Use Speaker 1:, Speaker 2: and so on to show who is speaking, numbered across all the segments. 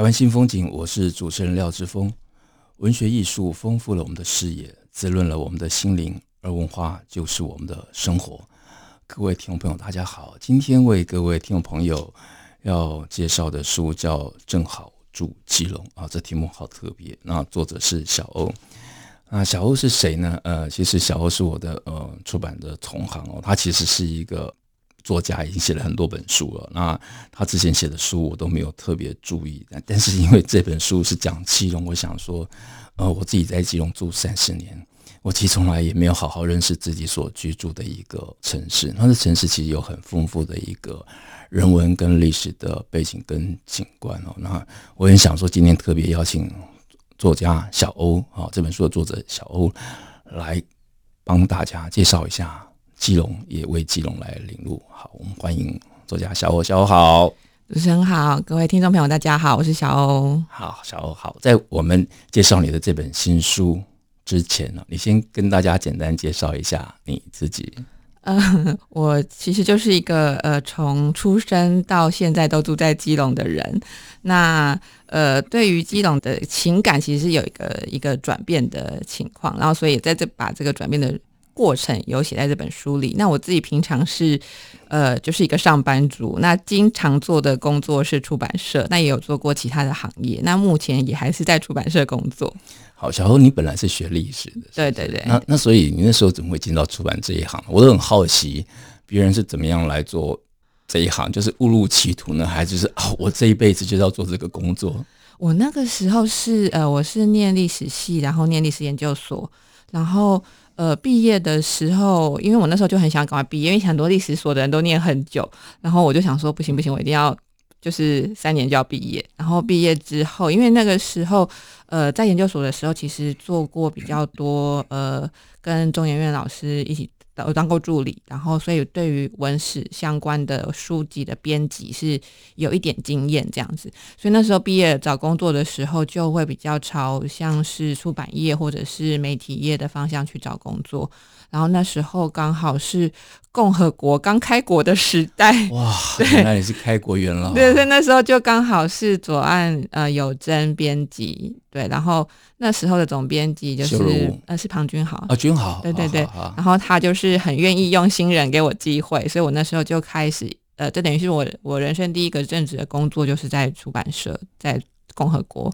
Speaker 1: 台湾新风景，我是主持人廖志峰。文学艺术丰富了我们的视野，滋润了我们的心灵，而文化就是我们的生活。各位听众朋友，大家好，今天为各位听众朋友要介绍的书叫《正好住基隆》啊，这题目好特别。那作者是小欧。那小欧是谁呢？呃，其实小欧是我的呃出版的同行哦。他其实是一个作家，已经写了很多本书了。那他之前写的书我都没有特别注意，但是因为这本书是讲基隆，我想说，呃，我自己在基隆住三十年，我其实从来也没有好好认识自己所居住的一个城市。那这城市其实有很丰富的一个人文跟历史的背景跟景观哦。那我也想说，今天特别邀请。作家小欧啊，这本书的作者小欧来帮大家介绍一下基隆，也为基隆来领路。好，我们欢迎作家小欧。小欧好，
Speaker 2: 主持人好，各位听众朋友大家好，我是小欧。
Speaker 1: 好，小欧好。在我们介绍你的这本新书之前呢，你先跟大家简单介绍一下你自己。
Speaker 2: 呃，我其实就是一个呃，从出生到现在都住在基隆的人。那呃，对于基隆的情感，其实是有一个一个转变的情况。然后，所以在这把这个转变的过程有写在这本书里。那我自己平常是呃，就是一个上班族。那经常做的工作是出版社，那也有做过其他的行业。那目前也还是在出版社工作。
Speaker 1: 好，小欧，你本来是学历史的，
Speaker 2: 对对对。
Speaker 1: 那那所以你那时候怎么会进到出版这一行？我都很好奇，别人是怎么样来做这一行，就是误入歧途呢，还是就是啊、哦，我这一辈子就要做这个工作？
Speaker 2: 我那个时候是呃，我是念历史系，然后念历史研究所，然后呃，毕业的时候，因为我那时候就很想赶快毕业，因为很多历史所的人都念很久，然后我就想说，不行不行，我一定要。就是三年就要毕业，然后毕业之后，因为那个时候，呃，在研究所的时候，其实做过比较多，呃，跟中研院老师一起当当过助理，然后所以对于文史相关的书籍的编辑是有一点经验这样子，所以那时候毕业找工作的时候，就会比较朝像是出版业或者是媒体业的方向去找工作。然后那时候刚好是共和国刚开国的时代，哇，
Speaker 1: 原来你是开国元老。
Speaker 2: 对，所以那时候就刚好是左岸呃有真编辑，对，然后那时候的总编辑就是呃是庞君豪
Speaker 1: 啊，君豪，
Speaker 2: 对对对，然后他就是很愿意用新人给我机会，所以我那时候就开始呃，这等于是我我人生第一个正职的工作，就是在出版社，在共和国。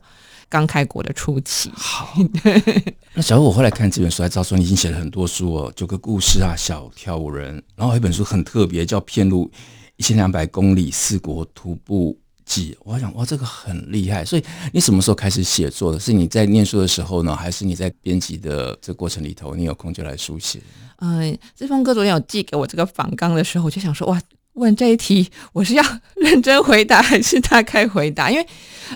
Speaker 2: 刚开国的初期，
Speaker 1: 好。那小欧，我后来看这本书，才知道说你已经写了很多书哦，九个故事啊，小跳舞人，然后还有一本书很特别，叫《遍路一千两百公里四国徒步记》。我想，哇，这个很厉害。所以你什么时候开始写作的？是你在念书的时候呢，还是你在编辑的这个过程里头，你有空就来书写？
Speaker 2: 嗯，志峰哥昨天有寄给我这个访纲的时候，我就想说，哇。问这一题，我是要 认真回答还是大概回答？因为，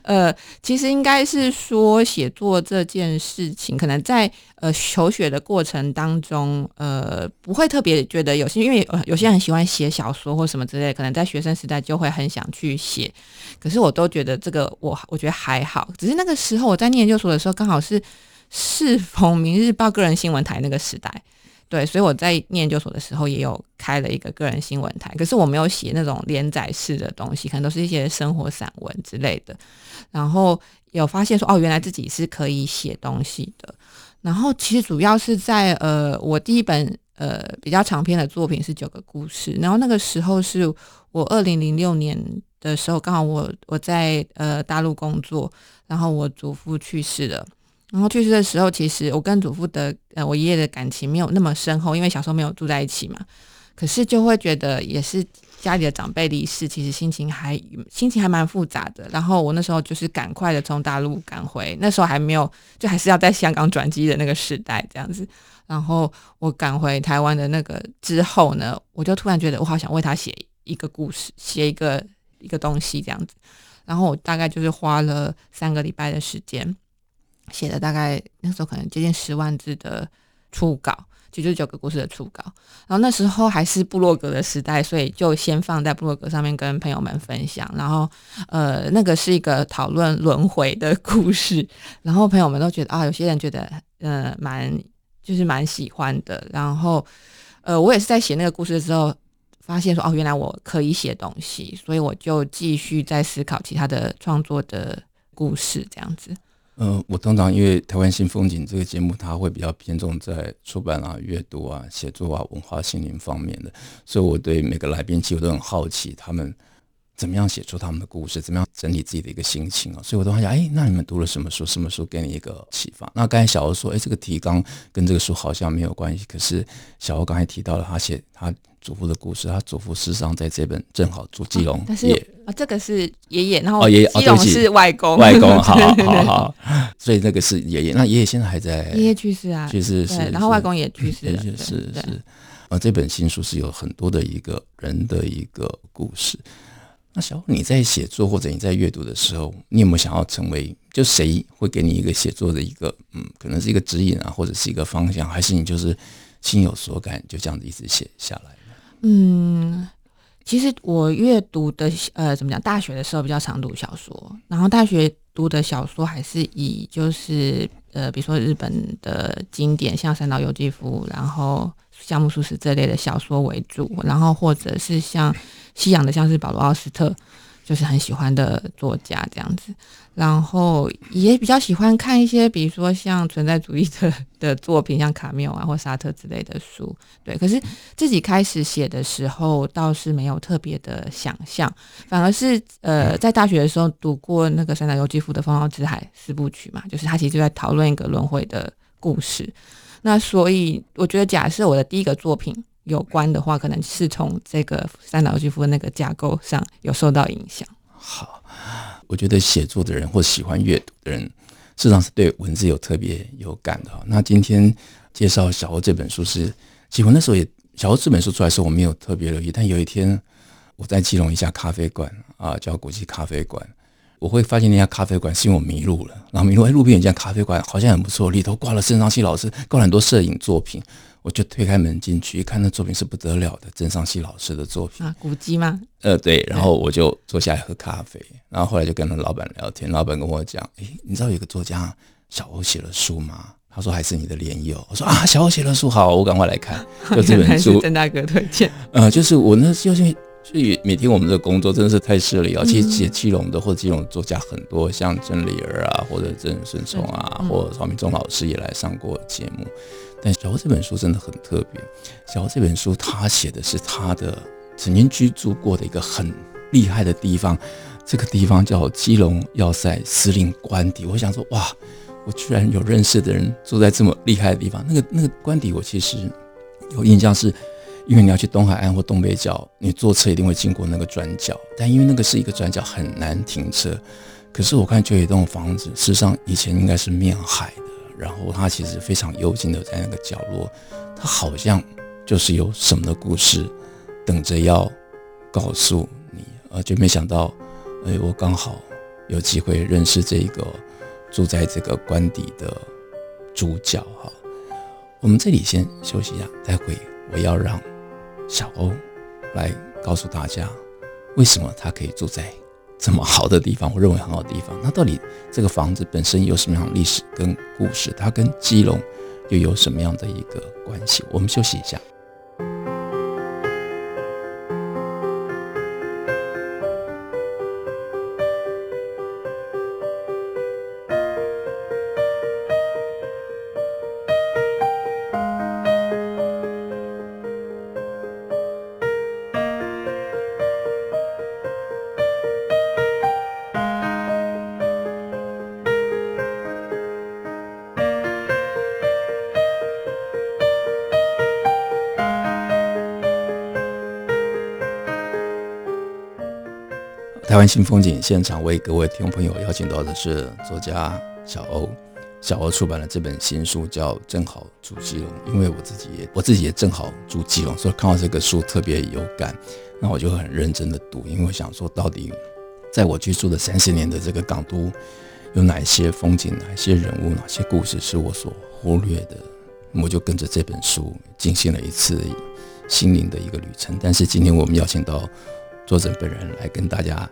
Speaker 2: 呃，其实应该是说写作这件事情，可能在呃求学的过程当中，呃，不会特别觉得有些，因为有些人喜欢写小说或什么之类，可能在学生时代就会很想去写。可是我都觉得这个我我觉得还好，只是那个时候我在念研究所的时候，刚好是适逢《明日报》个人新闻台那个时代。对，所以我在念研究所的时候也有开了一个个人新闻台，可是我没有写那种连载式的东西，可能都是一些生活散文之类的。然后有发现说，哦，原来自己是可以写东西的。然后其实主要是在呃，我第一本呃比较长篇的作品是九个故事，然后那个时候是我二零零六年的时候，刚好我我在呃大陆工作，然后我祖父去世了。然后去世的时候，其实我跟祖父的呃，我爷爷的感情没有那么深厚，因为小时候没有住在一起嘛。可是就会觉得也是家里的长辈离世，其实心情还心情还蛮复杂的。然后我那时候就是赶快的从大陆赶回，那时候还没有，就还是要在香港转机的那个时代这样子。然后我赶回台湾的那个之后呢，我就突然觉得我好想为他写一个故事，写一个一个东西这样子。然后我大概就是花了三个礼拜的时间，写了大概那时候可能接近十万字的初稿，其实就是九个故事的初稿。然后那时候还是部落格的时代，所以就先放在部落格上面跟朋友们分享。然后呃，那个是一个讨论轮回的故事，然后朋友们都觉得啊，有些人觉得呃蛮就是蛮喜欢的。然后呃，我也是在写那个故事的时候。发现说哦，原来我可以写东西，所以我就继续在思考其他的创作的故事，这样子。
Speaker 1: 嗯、呃，我通常因为台湾新风景这个节目，它会比较偏重在出版啊、阅读啊、写作啊、文化心灵方面的，所以我对每个来宾其实都很好奇，他们怎么样写出他们的故事，怎么样整理自己的一个心情啊。所以我都想，哎，那你们读了什么书？什么书给你一个启发？那刚才小欧说，哎，这个提纲跟这个书好像没有关系，可是小欧刚才提到了他写他。祖父的故事，他祖父事实上在这本正好住基隆，
Speaker 2: 但是啊，这个是爷爷，然后爷爷基隆是外公，
Speaker 1: 外公，好 好好，所以那个是爷爷，那爷爷现在还在，
Speaker 2: 爷爷去世啊，
Speaker 1: 去世是，
Speaker 2: 然后外公也去世了，
Speaker 1: 是是是，啊，这本新书是有很多的一个人的一个故事。那小欧你在写作或者你在阅读的时候，你有没有想要成为？就谁会给你一个写作的一个，嗯，可能是一个指引啊，或者是一个方向，还是你就是心有所感，就这样子一直写下来？
Speaker 2: 嗯，其实我阅读的呃，怎么讲？大学的时候比较常读小说，然后大学读的小说还是以就是呃，比如说日本的经典，像三岛由纪夫，然后夏目漱石这类的小说为主，然后或者是像西洋的，像是保罗奥斯特。就是很喜欢的作家这样子，然后也比较喜欢看一些，比如说像存在主义的的作品，像卡缪啊或沙特之类的书。对，可是自己开始写的时候，倒是没有特别的想象，反而是呃，在大学的时候读过那个三岛由纪夫的《风傲之海》四部曲嘛，就是他其实就在讨论一个轮回的故事。那所以我觉得，假设我的第一个作品。有关的话，可能是从这个三岛由纪夫那个架构上有受到影响。
Speaker 1: 好，我觉得写作的人或喜欢阅读的人，事实上是对文字有特别有感的。那今天介绍小欧这本书是，其实那时候也小欧这本书出来的时候，我没有特别留意。但有一天我在基隆一家咖啡馆啊，叫国际咖啡馆，我会发现那家咖啡馆是因为我迷路了，然后迷路哎，路边有一家咖啡馆好像很不错，里头挂了郑尚熙老师，挂了很多摄影作品。我就推开门进去，一看那作品是不得了的，郑尚熙老师的作品
Speaker 2: 啊，古籍吗？
Speaker 1: 呃，对，然后我就坐下来喝咖啡，然后后来就跟他老板聊天，老板跟我讲，诶，你知道有个作家小欧写了书吗？他说还是你的连友，我说啊，小欧写了书，好，我赶快来看，就这本书，
Speaker 2: 郑大哥推荐。
Speaker 1: 呃，就是我那就是。所以每天我们的工作真的是太势利啊！其实写基隆的或者基隆作家很多，像郑丽儿啊，或者郑顺聪啊，或者曹明忠老师也来上过节目。但小欧这本书真的很特别。小欧这本书他写的是他的曾经居住过的一个很厉害的地方，这个地方叫基隆要塞司令官邸。我想说，哇，我居然有认识的人住在这么厉害的地方。那个那个官邸，我其实有印象是。因为你要去东海岸或东北角，你坐车一定会经过那个转角，但因为那个是一个转角，很难停车。可是我看就有一栋房子，事实上以前应该是面海的，然后它其实非常幽静的在那个角落，它好像就是有什么的故事等着要告诉你。而就没想到，哎，我刚好有机会认识这个住在这个官邸的主角哈。我们这里先休息一下，待会我要让。小欧来告诉大家，为什么他可以住在这么好的地方？我认为很好的地方。那到底这个房子本身有什么样的历史跟故事？它跟基隆又有什么样的一个关系？我们休息一下。湾新风景现场为各位听众朋友邀请到的是作家小欧，小欧出版了这本新书叫《正好住基隆》，因为我自己也我自己也正好住基隆，所以看到这个书特别有感。那我就很认真的读，因为我想说，到底在我居住的三十年的这个港都，有哪些风景、哪些人物、哪些故事是我所忽略的？我就跟着这本书进行了一次心灵的一个旅程。但是今天我们邀请到作者本人来跟大家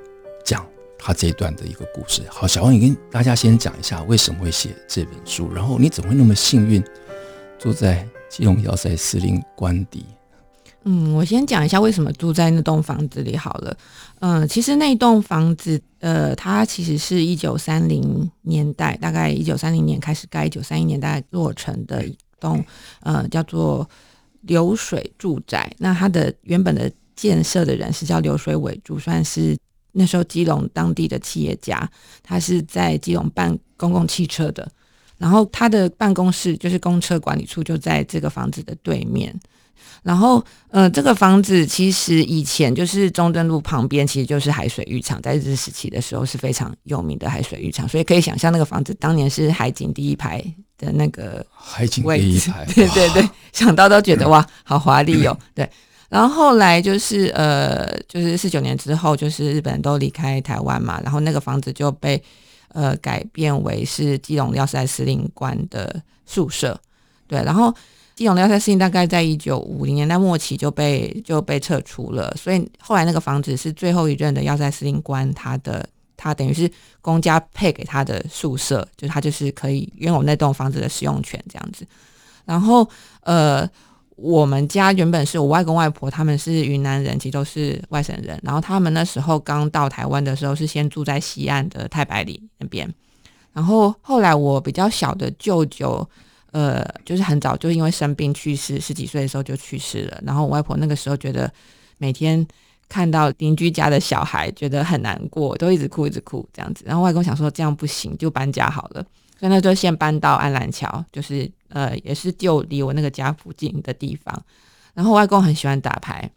Speaker 1: 讲他这一段的一个故事。好，小王，你跟大家先讲一下为什么会写这本书，然后你怎么会那么幸运住在基隆要塞司令官邸？
Speaker 2: 嗯，我先讲一下为什么住在那栋房子里好了。嗯，其实那栋房子，呃，它其实是一九三零年代，大概一九三零年开始盖，一九三一年代落成的一栋，呃，叫做流水住宅。那它的原本的建设的人是叫流水尾助，算是那时候基隆当地的企业家，他是在基隆办公共汽车的，然后他的办公室就是公车管理处就在这个房子的对面。然后，呃，这个房子其实以前就是中正路旁边，其实就是海水浴场，在日治时期的时候是非常有名的海水浴场，所以可以想象那个房子当年是海景第一排的那个
Speaker 1: 海景第一排，
Speaker 2: 对对对，想到都觉得哇，好华丽哦。对，然后后来就是呃，就是四九年之后，就是日本人都离开台湾嘛，然后那个房子就被呃改变为是基隆要塞司令官的宿舍，对，然后。基隆要塞司令大概在一九五零年代末期就被就被撤除了，所以后来那个房子是最后一任的要塞司令官他的他等于是公家配给他的宿舍，就他就是可以拥有那栋房子的使用权这样子。然后呃，我们家原本是我外公外婆他们是云南人，其实都是外省人。然后他们那时候刚到台湾的时候是先住在西岸的太白里那边，然后后来我比较小的舅舅。呃，就是很早就因为生病去世，十几岁的时候就去世了。然后我外婆那个时候觉得每天看到邻居家的小孩，觉得很难过，都一直哭一直哭这样子。然后外公想说这样不行，就搬家好了。所以那就先搬到安澜桥，就是呃也是就离我那个家附近的地方。然后外公很喜欢打牌，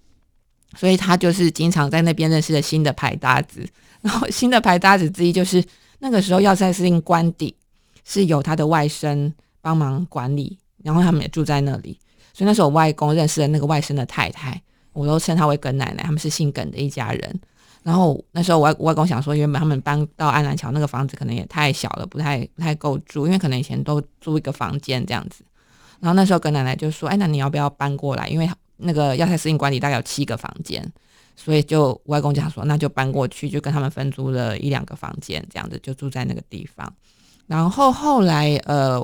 Speaker 2: 所以他就是经常在那边认识了新的牌搭子。然后新的牌搭子之一就是那个时候要塞司令官邸是有他的外甥。帮忙管理，然后他们也住在那里，所以那时候我外公认识了那个外甥的太太，我都称她为耿奶奶，他们是姓耿的一家人。然后那时候我外外公想说，原本他们搬到安澜桥那个房子可能也太小了，不太不太够住，因为可能以前都租一个房间这样子。然后那时候耿奶奶就说：“哎，那你要不要搬过来？因为那个要塞司令管理大概有七个房间，所以就外公就想说，那就搬过去，就跟他们分租了一两个房间，这样子就住在那个地方。”然后后来，呃，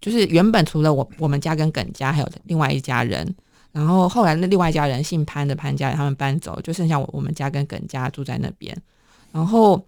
Speaker 2: 就是原本除了我我们家跟耿家，还有另外一家人。然后后来那另外一家人姓潘的潘家人他们搬走，就剩下我我们家跟耿家住在那边。然后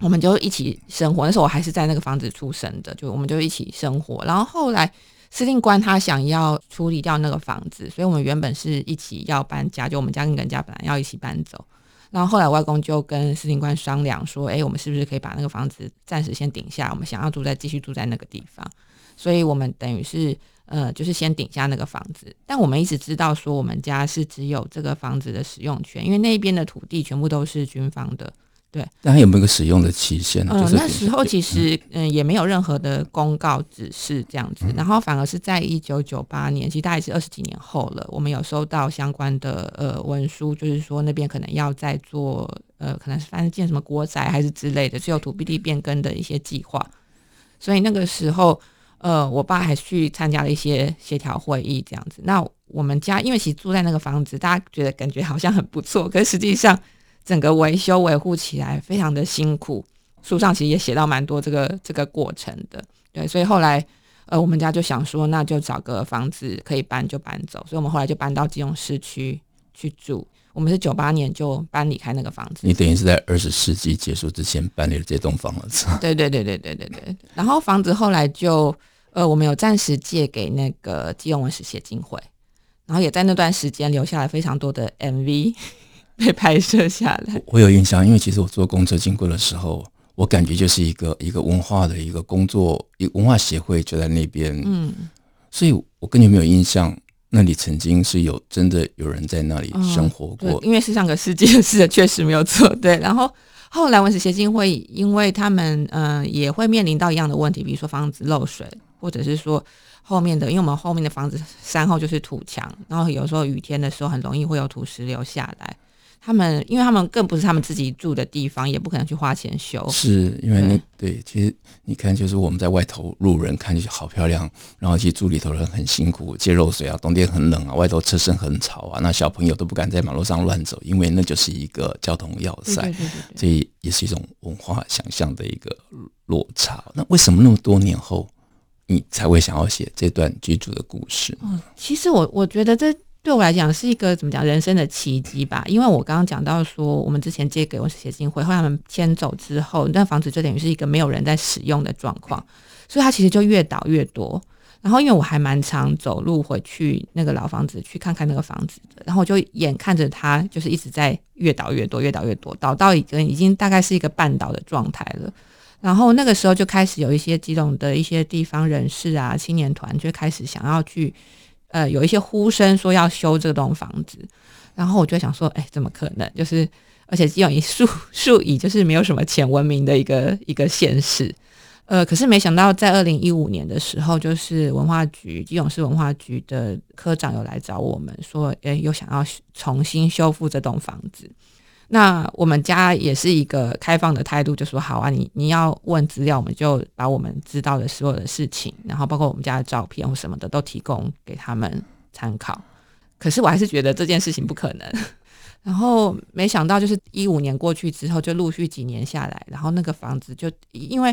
Speaker 2: 我们就一起生活。那时候我还是在那个房子出生的，就我们就一起生活。然后后来司令官他想要处理掉那个房子，所以我们原本是一起要搬家，就我们家跟耿家本来要一起搬走。然后后来外公就跟司令官商量说：“哎，我们是不是可以把那个房子暂时先顶下？我们想要住在继续住在那个地方，所以我们等于是呃，就是先顶下那个房子。但我们一直知道说，我们家是只有这个房子的使用权，因为那边的土地全部都是军方的。”对，
Speaker 1: 但它有没有一个使用的期限呢？
Speaker 2: 呃，那时候其实嗯也没有任何的公告指示这样子，嗯、然后反而是在一九九八年，其实大概是二十几年后了，我们有收到相关的呃文书，就是说那边可能要再做呃，可能是反正建什么国宅还是之类的，是有土地变更的一些计划，所以那个时候呃，我爸还去参加了一些协调会议这样子。那我们家因为其实住在那个房子，大家觉得感觉好像很不错，可是实际上。整个维修维护起来非常的辛苦，书上其实也写到蛮多这个这个过程的，对，所以后来呃我们家就想说，那就找个房子可以搬就搬走，所以我们后来就搬到基隆市区去住。我们是九八年就搬离开那个房子。
Speaker 1: 你等于是在二十世纪结束之前搬离了这栋房子。
Speaker 2: 对对对对对对对。然后房子后来就呃我们有暂时借给那个基隆文史协进会，然后也在那段时间留下来非常多的 MV。被拍摄下来，
Speaker 1: 我有印象，因为其实我坐公车经过的时候，我感觉就是一个一个文化的一个工作，一个文化协会就在那边，嗯，所以我跟你有没有印象，那里曾经是有真的有人在那里生活过，
Speaker 2: 嗯、因为是上个世纪的事，确实没有错，对。然后后来文史协进会，因为他们嗯、呃、也会面临到一样的问题，比如说房子漏水，或者是说后面的，因为我们后面的房子山后就是土墙，然后有时候雨天的时候很容易会有土石流下来。他们，因为他们更不是他们自己住的地方，也不可能去花钱修。
Speaker 1: 是因为那对，其实你看，就是我们在外头路人看起来好漂亮，然后其实住里头人很辛苦，接漏水啊，冬天很冷啊，外头车声很吵啊，那小朋友都不敢在马路上乱走，因为那就是一个交通要塞，对对对对，这也是一种文化想象的一个落差。那为什么那么多年后，你才会想要写这段居住的故事？
Speaker 2: 嗯，其实我我觉得这。对我来讲是一个怎么讲人生的奇迹吧，因为我刚刚讲到说，我们之前借给我协进会，后来他们迁走之后，那房子就等于是一个没有人在使用的状况，所以它其实就越倒越多。然后因为我还蛮常走路回去那个老房子去看看那个房子的，然后我就眼看着它就是一直在越倒越多，越倒越多，倒到已经已经大概是一个半倒的状态了。然后那个时候就开始有一些基隆的一些地方人士啊，青年团就开始想要去。呃，有一些呼声说要修这栋房子，然后我就想说，哎，怎么可能？就是而且基永以数 数以就是没有什么钱闻名的一个一个县市，呃，可是没想到在二零一五年的时候，就是文化局基隆市文化局的科长有来找我们说，哎，又想要重新修复这栋房子。那我们家也是一个开放的态度，就说好啊，你你要问资料，我们就把我们知道的所有的事情，然后包括我们家的照片或什么的都提供给他们参考。可是我还是觉得这件事情不可能。然后没想到，就是一五年过去之后，就陆续几年下来，然后那个房子就因为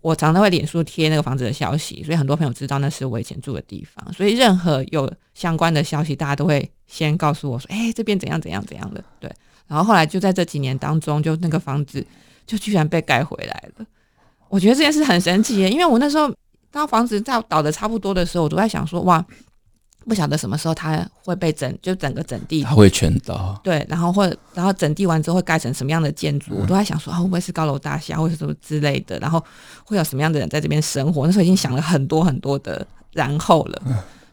Speaker 2: 我常常会脸书贴那个房子的消息，所以很多朋友知道那是我以前住的地方，所以任何有相关的消息，大家都会先告诉我说：“哎，这边怎样怎样怎样的。”对。然后后来就在这几年当中，就那个房子就居然被盖回来了。我觉得这件事很神奇耶，因为我那时候当房子在倒的差不多的时候，我都在想说，哇，不晓得什么时候它会被整，就整个整地，
Speaker 1: 它会全倒。
Speaker 2: 对，然后会然后整地完之后会盖成什么样的建筑，我都在想说，啊，会不会是高楼大厦或者什么之类的？然后会有什么样的人在这边生活？那时候已经想了很多很多的然后了。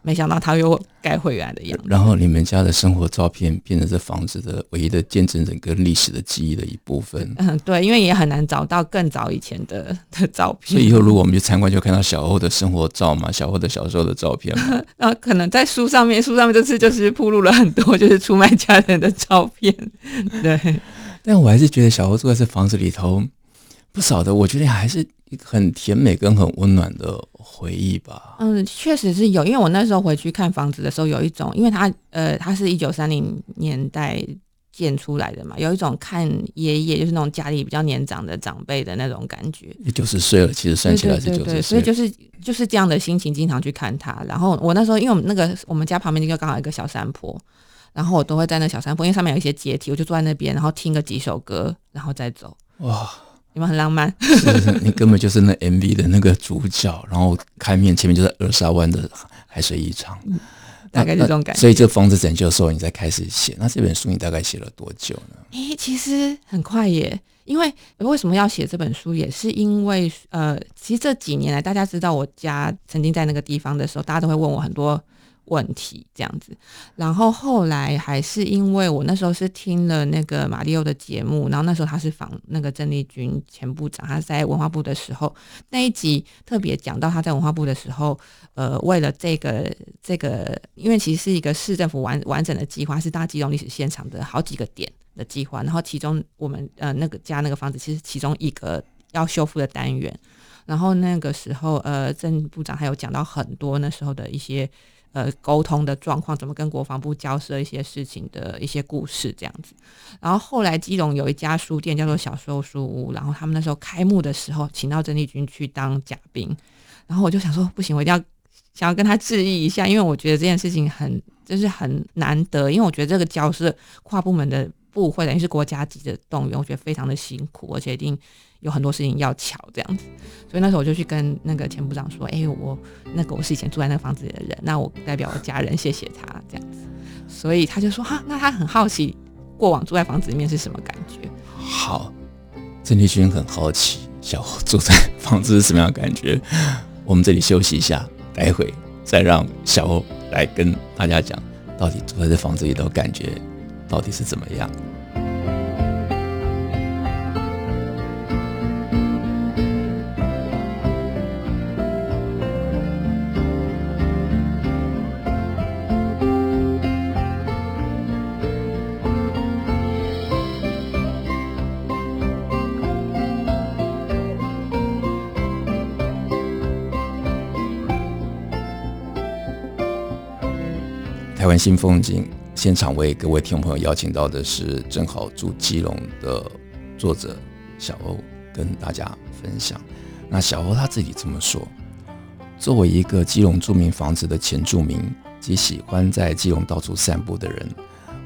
Speaker 2: 没想到他又盖回原来的样子。
Speaker 1: 然后你们家的生活照片变成这房子的唯一的见证人跟历史的记忆的一部分。
Speaker 2: 嗯，对，因为也很难找到更早以前的 的照片。
Speaker 1: 所以以后如果我们去参观，就看到小欧的生活照嘛，小欧的小时候的照片嘛。
Speaker 2: 然后可能在书上面，书上面这次就是铺露了很多，就是出卖家人的照片。对，
Speaker 1: 但我还是觉得小欧住在这房子里头，不少的，我觉得还是很甜美跟很温暖的。回忆吧，
Speaker 2: 嗯，确实是有，因为我那时候回去看房子的时候，有一种，因为它，呃，它是一九三零年代建出来的嘛，有一种看爷爷，就是那种家里比较年长的长辈的那种感觉。
Speaker 1: 也九十岁了，其实算起来是九十岁，
Speaker 2: 所以就是就是这样的心情，经常去看他。然后我那时候，因为我们那个我们家旁边就刚好一个小山坡，然后我都会在那小山坡，因为上面有一些阶梯，我就坐在那边，然后听个几首歌，然后再走。哇。你们很浪漫，
Speaker 1: 是是，你根本就是那 MV 的那个主角，然后开面前面就是二沙湾的海水浴场，
Speaker 2: 嗯，大概这种感觉。
Speaker 1: 所以这房子拯救的时候，你才开始写。那这本书你大概写了多久呢？
Speaker 2: 诶，其实很快耶，因为为什么要写这本书，也是因为呃，其实这几年来，大家知道我家曾经在那个地方的时候，大家都会问我很多。问题这样子，然后后来还是因为我那时候是听了那个马力欧的节目，然后那时候他是访那个郑丽君前部长，他在文化部的时候那一集特别讲到他在文化部的时候，呃，为了这个这个，因为其实是一个市政府完完整的计划，是大基隆历史现场的好几个点的计划，然后其中我们呃那个家那个房子其实其中一个要修复的单元，然后那个时候呃郑部长还有讲到很多那时候的一些。呃，沟通的状况，怎么跟国防部交涉一些事情的一些故事这样子。然后后来基隆有一家书店叫做小时候书屋，然后他们那时候开幕的时候，请到郑丽君去当嘉宾。然后我就想说，不行，我一定要想要跟他致意一下，因为我觉得这件事情很就是很难得，因为我觉得这个交涉跨部门的部会等于是国家级的动员，我觉得非常的辛苦，而且一定。有很多事情要巧这样子，所以那时候我就去跟那个前部长说：“哎、我那个我是以前住在那个房子里的人，那我代表我家人谢谢他这样子。”所以他就说：“哈，那他很好奇过往住在房子里面是什么感觉。”
Speaker 1: 好，郑丽君很好奇小欧住在房子是什么样的感觉。我们这里休息一下，待会再让小欧来跟大家讲，到底住在这房子里的感觉到底是怎么样。湾新风景现场为各位听众朋友邀请到的是正好住基隆的作者小欧，跟大家分享。那小欧他自己这么说：作为一个基隆著名房子的前住民及喜欢在基隆到处散步的人，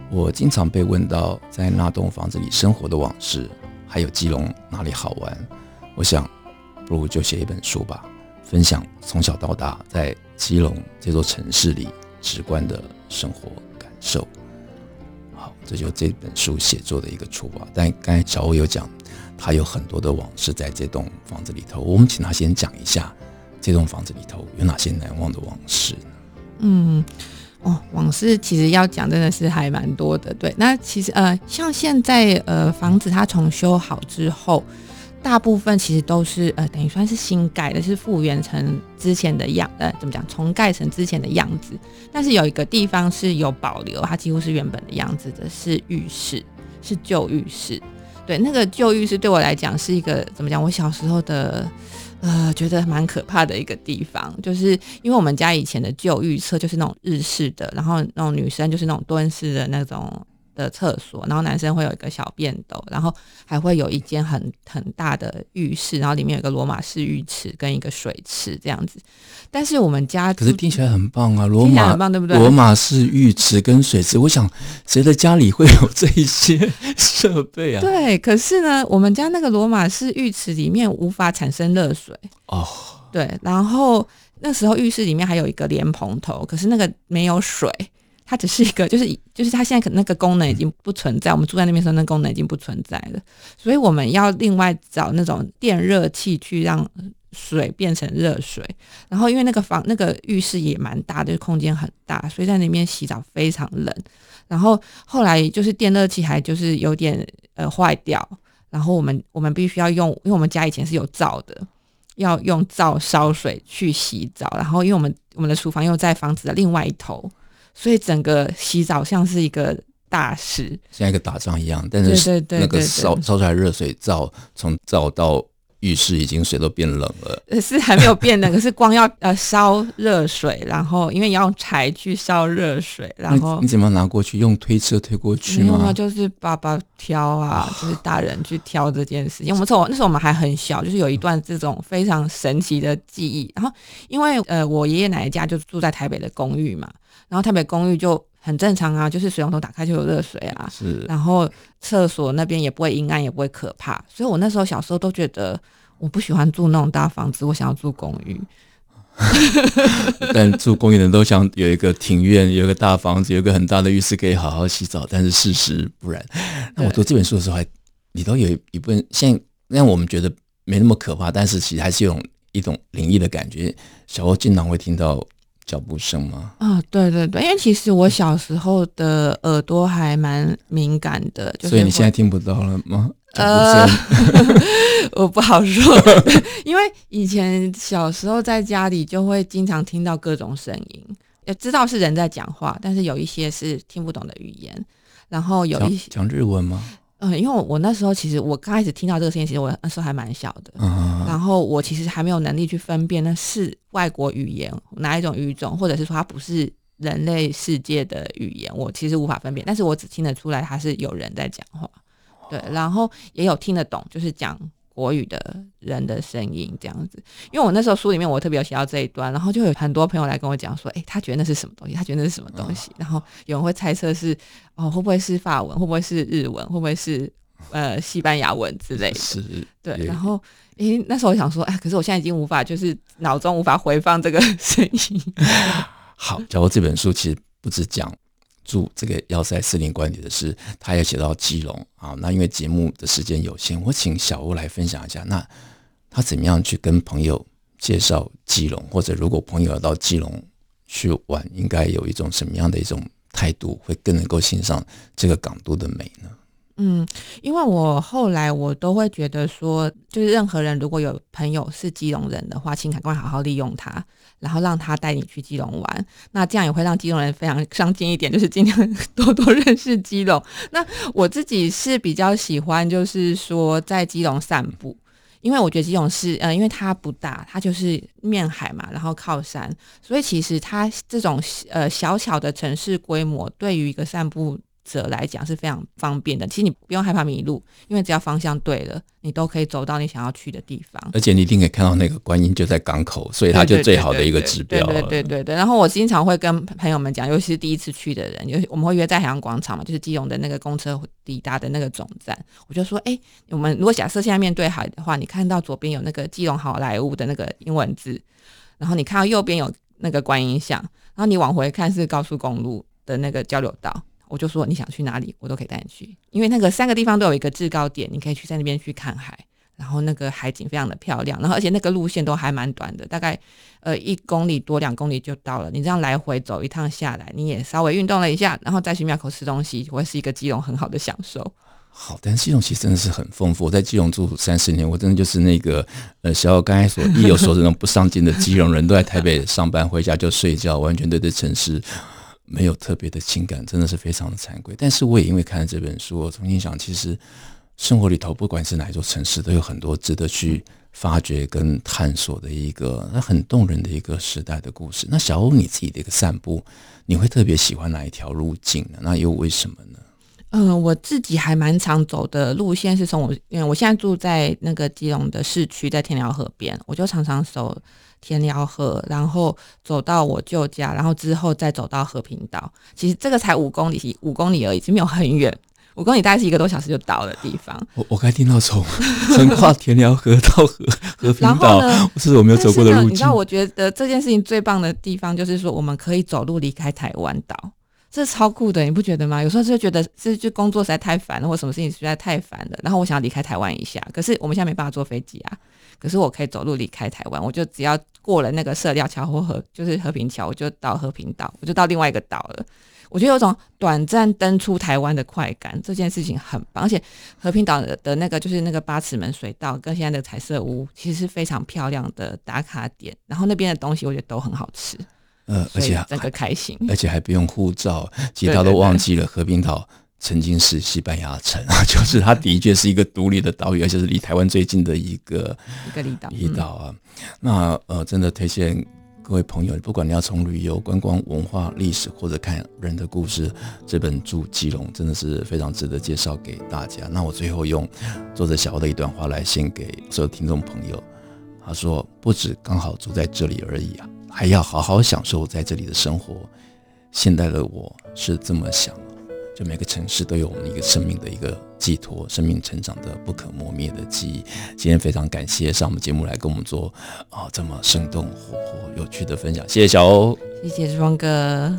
Speaker 1: 我经常被问到在那栋房子里生活的往事，还有基隆哪里好玩。我想，不如就写一本书吧，分享从小到大在基隆这座城市里直观的生活感受。好，这就这本书写作的一个出发。但刚才小欧有讲，他有很多的往事在这栋房子里头。我们请他先讲一下这栋房子里头有哪些难忘的往事。
Speaker 2: 嗯，哦，往事其实要讲真的是还蛮多的。对，那其实呃，像现在呃，房子它重修好之后。大部分其实都是呃，等于算是新盖的，是复原成之前的样，呃，怎么讲？重盖成之前的样子。但是有一个地方是有保留，它几乎是原本的样子的，是浴室，是旧浴室。对，那个旧浴室对我来讲是一个怎么讲？我小时候的呃，觉得蛮可怕的一个地方，就是因为我们家以前的旧浴室就是那种日式的，然后那种女生就是那种蹲式的那种。的厕所，然后男生会有一个小便斗，然后还会有一间很很大的浴室，然后里面有一个罗马式浴池跟一个水池这样子。但是我们家
Speaker 1: 可是听起来很棒啊，罗马
Speaker 2: 很棒，对不对？
Speaker 1: 罗马式浴池跟水池，我想谁的家里会有这一些 设备啊？
Speaker 2: 对，可是呢，我们家那个罗马式浴池里面无法产生热水
Speaker 1: 哦。
Speaker 2: 对，然后那时候浴室里面还有一个莲蓬头，可是那个没有水。它只是一个，就是就是它现在可那个功能已经不存在。我们住在那边时候，那功能已经不存在了，所以我们要另外找那种电热器去让水变成热水。然后因为那个房那个浴室也蛮大的，空间很大，所以在那边洗澡非常冷。然后后来就是电热器还就是有点呃坏掉，然后我们我们必须要用，因为我们家以前是有灶的，要用灶烧水去洗澡。然后因为我们我们的厨房又在房子的另外一头。所以整个洗澡像是一个大事，
Speaker 1: 像一个打仗一样。但是那个烧烧出来热水灶，从灶到浴室已经水都变冷了。
Speaker 2: 是还没有变冷，可是光要呃烧热水，然后因为要用柴去烧热水，然后
Speaker 1: 你，你怎么拿过去？用推车推过去吗？
Speaker 2: 没有，就是爸爸挑啊，就是大人去挑这件事。情我们从那时候我们还很小，就是有一段这种非常神奇的记忆。然后因为呃我爷爷奶奶家就住在台北的公寓嘛。然后台北公寓就很正常啊，就是水龙头打开就有热水啊。
Speaker 1: 是。
Speaker 2: 然后厕所那边也不会阴暗，也不会可怕。所以我那时候小时候都觉得我不喜欢住那种大房子，我想要住公寓。
Speaker 1: 但住公寓的人都想有一个庭院，有一个大房子，有一个很大的浴室可以好好洗澡。但是事实不然。那我读这本书的时候还，还里头有一部分，现在让我们觉得没那么可怕，但是其实还是有一种灵异的感觉。小欧经常会听到。脚步声吗？
Speaker 2: 啊、哦，对对对，因为其实我小时候的耳朵还蛮敏感的，就是，
Speaker 1: 所以你现在听不到了吗？
Speaker 2: 呃，我不好说，因为以前小时候在家里就会经常听到各种声音，也知道是人在讲话，但是有一些是听不懂的语言，然后有一些
Speaker 1: 讲日文吗？
Speaker 2: 嗯，因为我我那时候其实我刚开始听到这个声音，其实我那时候还蛮小的，嗯，然后我其实还没有能力去分辨那是外国语言哪一种语种，或者是说它不是人类世界的语言，我其实无法分辨，但是我只听得出来它是有人在讲话，对，然后也有听得懂，就是讲。国语的人的声音这样子，因为我那时候书里面我特别有写到这一段，然后就有很多朋友来跟我讲说，哎、欸，他觉得那是什么东西？他觉得那是什么东西？然后有人会猜测是哦，会不会是法文？会不会是日文？会不会是呃西班牙文之类的？
Speaker 1: 是，
Speaker 2: 对。然后，诶，那时候我想说，哎，可是我现在已经无法，就是脑中无法回放这个声音。
Speaker 1: 好，假如这本书其实不止讲。住这个要塞司令官邸的事，他也写到基隆啊。那因为节目的时间有限，我请小欧来分享一下，那他怎么样去跟朋友介绍基隆，或者如果朋友要到基隆去玩，应该有一种什么样的一种态度，会更能够欣赏这个港都的美呢？
Speaker 2: 嗯，因为我后来我都会觉得说，就是任何人如果有朋友是基隆人的话，请赶快好好利用他，然后让他带你去基隆玩。那这样也会让基隆人非常上进一点，就是尽量 多多认识基隆。那我自己是比较喜欢，就是说在基隆散步。因为我觉得基隆是呃，因为它不大，它就是面海嘛，然后靠山，所以其实它这种呃小巧的城市规模，对于一个散步者来讲是非常方便的，其实你不用害怕迷路，因为只要方向对了，你都可以走到你想要去的地方。
Speaker 1: 而且你一定可以看到那个观音就在港口，所以它就最好的一个指
Speaker 2: 标。对对对对。然后我经常会跟朋友们讲，尤其是第一次去的人，尤其我们会约在海洋广场嘛，就是基隆的那个公车抵达的那个总站。我就说，哎，我们如果假设现在面对海的话，你看到左边有那个基隆好莱坞的那个英文字，然后你看到右边有那个观音像，然后你往回看是高速公路的那个交流道。我就说你想去哪里，我都可以带你去，因为那个三个地方都有一个制高点，你可以去在那边去看海，然后那个海景非常的漂亮，然后而且那个路线都还蛮短的，大概呃一公里多两公里就到了。你这样来回走一趟下来，你也稍微运动了一下，然后再去庙口吃东西，会是一个基隆很好的享受。
Speaker 1: 好，但是基隆其实真的是很丰富。我在基隆住三十年，我真的就是那个呃，小欧刚才所一有说这种不上进的基隆人，都在台北上班回家就睡觉，完全对这城市。没有特别的情感，真的是非常的惭愧。但是我也因为看了这本书，我重新想，其实生活里头，不管是哪一座城市，都有很多值得去发掘跟探索的一个那很动人的一个时代的故事。那小欧你自己的一个散步，你会特别喜欢哪一条路径呢？那又为什么呢？
Speaker 2: 嗯、我自己还蛮常走的路线是从我，因为我现在住在那个基隆的市区，在天寮河边，我就常常走。田寮河，然后走到我舅家，然后之后再走到和平岛。其实这个才五公里，五公里而已，其实没有很远。五公里大概是一个多小时就到的地方。我
Speaker 1: 我刚听到从横跨田寮河到和和平岛，是我没有走过的路径。
Speaker 2: 你知道，我觉得这件事情最棒的地方就是说，我们可以走路离开台湾岛，这是超酷的，你不觉得吗？有时候就觉得这就工作实在太烦了，或什么事情实在太烦了，然后我想要离开台湾一下，可是我们现在没办法坐飞机啊。可是我可以走路离开台湾，我就只要过了那个社寮桥或和就是和平桥，我就到和平岛，我就到另外一个岛了。我觉得有种短暂登出台湾的快感，这件事情很棒。而且和平岛的那个就是那个八尺门水道跟现在的彩色屋，其实是非常漂亮的打卡点。然后那边的东西我觉得都很好吃，
Speaker 1: 呃，而且
Speaker 2: 整个开心，
Speaker 1: 而且还不用护照，其他都忘记了和平岛。曾经是西班牙城啊，就是它的确是一个独立的岛屿，而且是离台湾最近的一个
Speaker 2: 一个离岛。
Speaker 1: 离岛啊，那呃，真的推荐各位朋友，不管你要从旅游、观光、文化、历史，或者看人的故事，这本《住基隆》真的是非常值得介绍给大家。那我最后用作者小欧的一段话来献给所有听众朋友，他说：“不止刚好住在这里而已啊，还要好好享受在这里的生活。”现在的我是这么想。就每个城市都有我们一个生命的一个寄托生命成长的不可磨灭的记忆。今天非常感谢上我们节目来跟我们做啊这么生动活泼有趣的分享谢谢小
Speaker 2: 欧。谢谢庄哥。